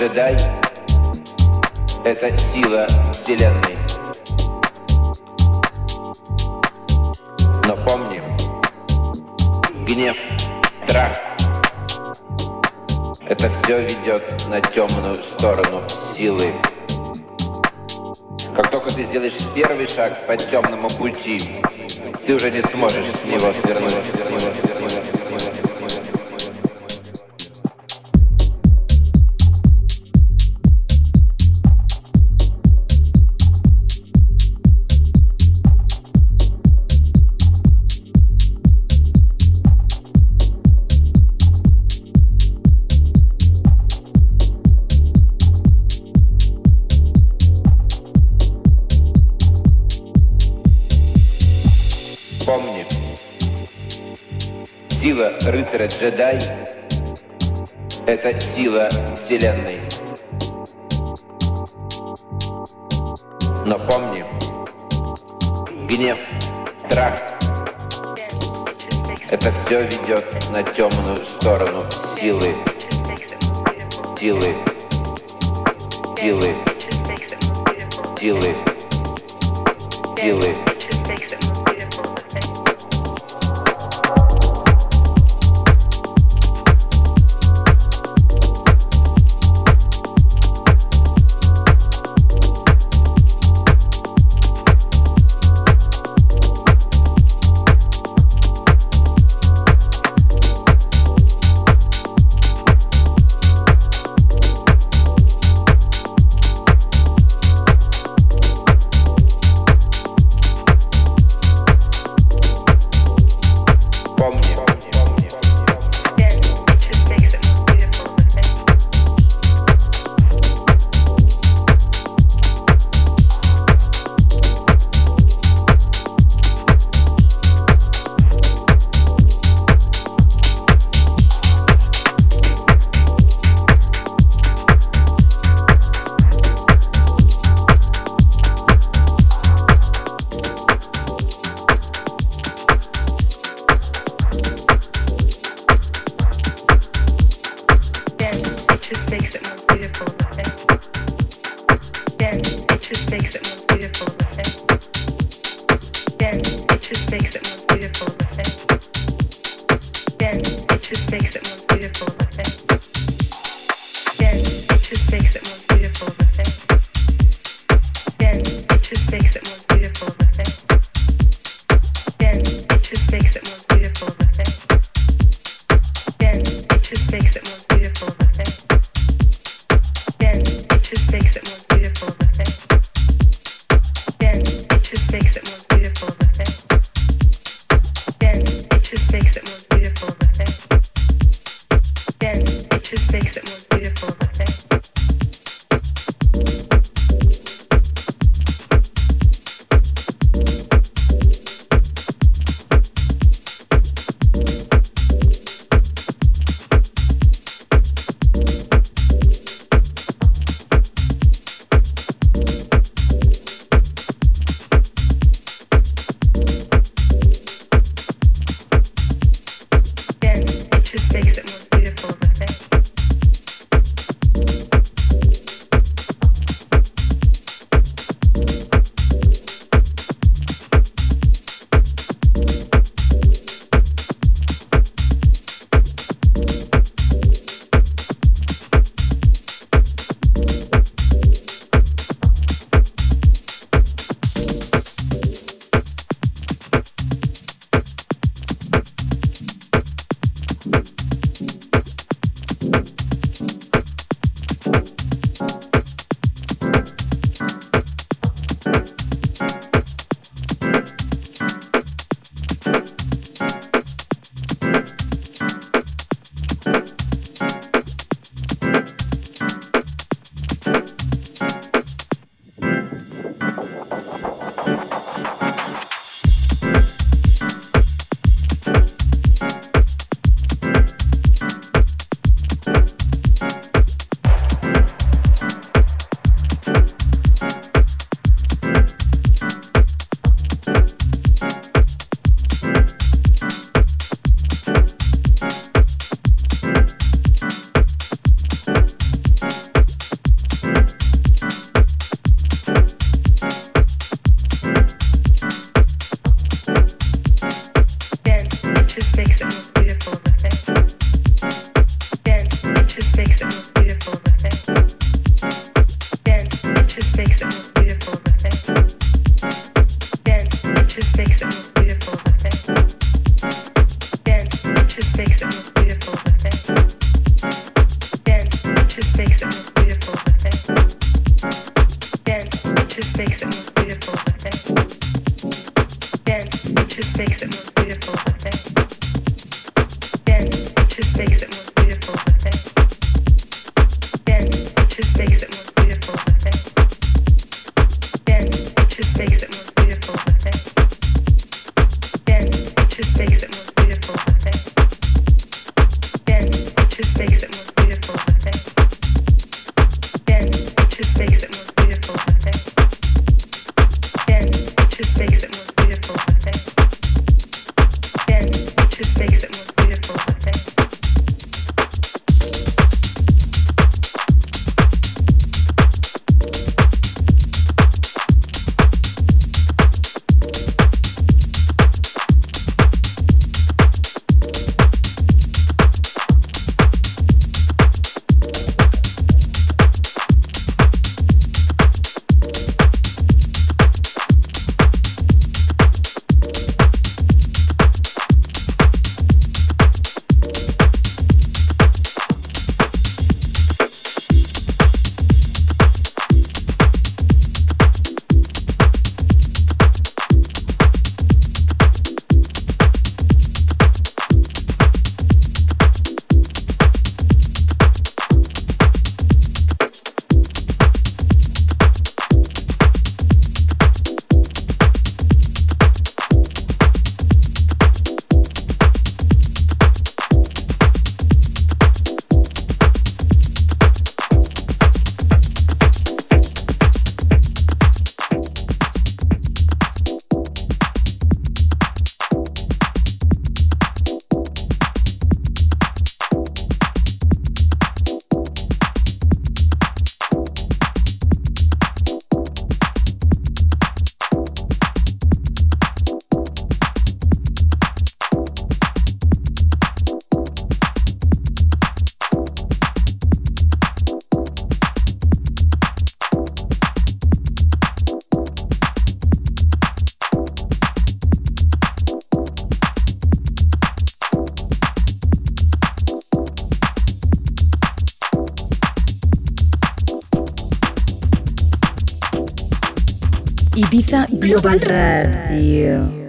джедай — это сила Вселенной. Но помни, гнев, страх — это все ведет на темную сторону силы. Как только ты сделаешь первый шаг по темному пути, ты уже не сможешь с него свернуть. Сила рыцаря-джедай — это сила Вселенной. Но помни, гнев, страх — это все ведет на темную сторону силы, силы, силы, силы, силы. Just make it. Global Radio.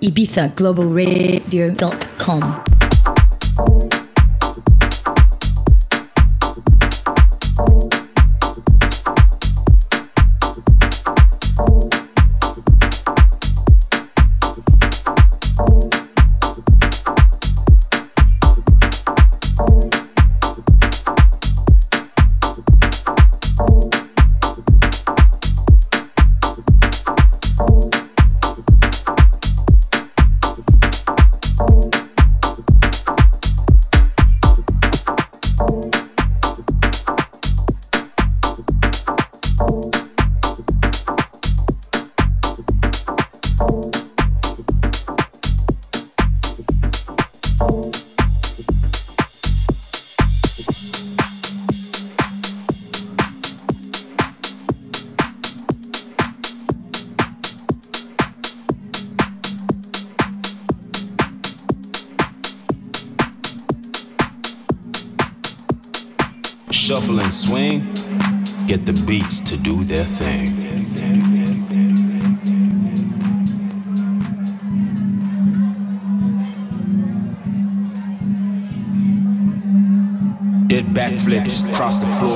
Ibiza Global Radio.com. across the floor.